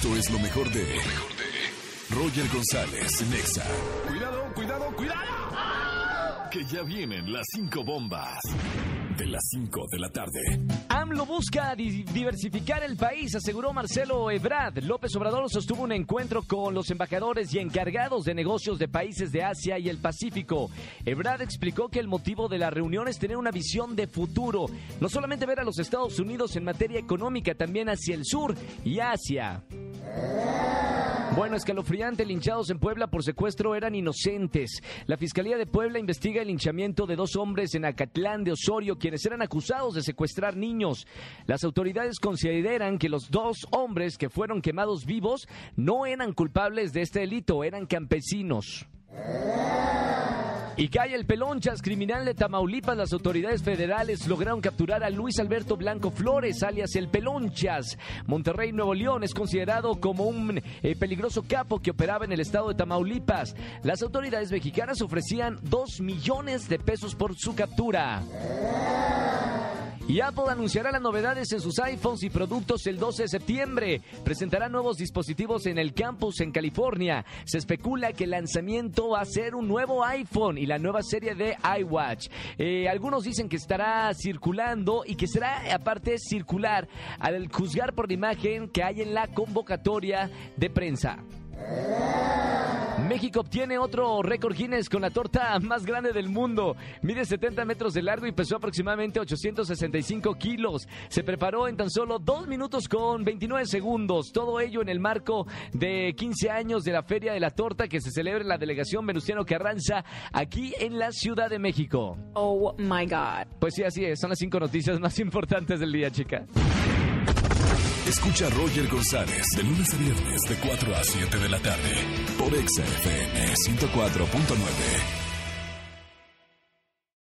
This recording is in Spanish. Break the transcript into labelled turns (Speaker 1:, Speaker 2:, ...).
Speaker 1: Esto es lo mejor de. Roger González, Nexa.
Speaker 2: Cuidado, cuidado, cuidado.
Speaker 1: Que ya vienen las cinco bombas. De las 5 de la tarde.
Speaker 3: AMLO busca di- diversificar el país, aseguró Marcelo Ebrard. López Obrador sostuvo un encuentro con los embajadores y encargados de negocios de países de Asia y el Pacífico. Ebrard explicó que el motivo de la reunión es tener una visión de futuro, no solamente ver a los Estados Unidos en materia económica, también hacia el sur y Asia. Bueno, escalofriante, linchados en Puebla por secuestro eran inocentes. La Fiscalía de Puebla investiga el linchamiento de dos hombres en Acatlán de Osorio, quienes eran acusados de secuestrar niños. Las autoridades consideran que los dos hombres que fueron quemados vivos no eran culpables de este delito, eran campesinos. Y cae el Pelonchas, criminal de Tamaulipas. Las autoridades federales lograron capturar a Luis Alberto Blanco Flores, alias el Pelonchas. Monterrey, Nuevo León, es considerado como un eh, peligroso capo que operaba en el estado de Tamaulipas. Las autoridades mexicanas ofrecían 2 millones de pesos por su captura. Y Apple anunciará las novedades en sus iPhones y productos el 12 de septiembre. Presentará nuevos dispositivos en el campus en California. Se especula que el lanzamiento va a ser un nuevo iPhone y la nueva serie de iWatch. Eh, algunos dicen que estará circulando y que será aparte circular al juzgar por la imagen que hay en la convocatoria de prensa. México obtiene otro récord Guinness con la torta más grande del mundo. Mide 70 metros de largo y pesó aproximadamente 865 kilos. Se preparó en tan solo 2 minutos con 29 segundos. Todo ello en el marco de 15 años de la Feria de la Torta que se celebra en la delegación Venustiano Carranza aquí en la Ciudad de México.
Speaker 4: Oh my God.
Speaker 3: Pues sí, así es. Son las cinco noticias más importantes del día, chica.
Speaker 1: Escucha a Roger González de lunes a viernes de 4 a 7 de la tarde. Por Exa FM 104.9.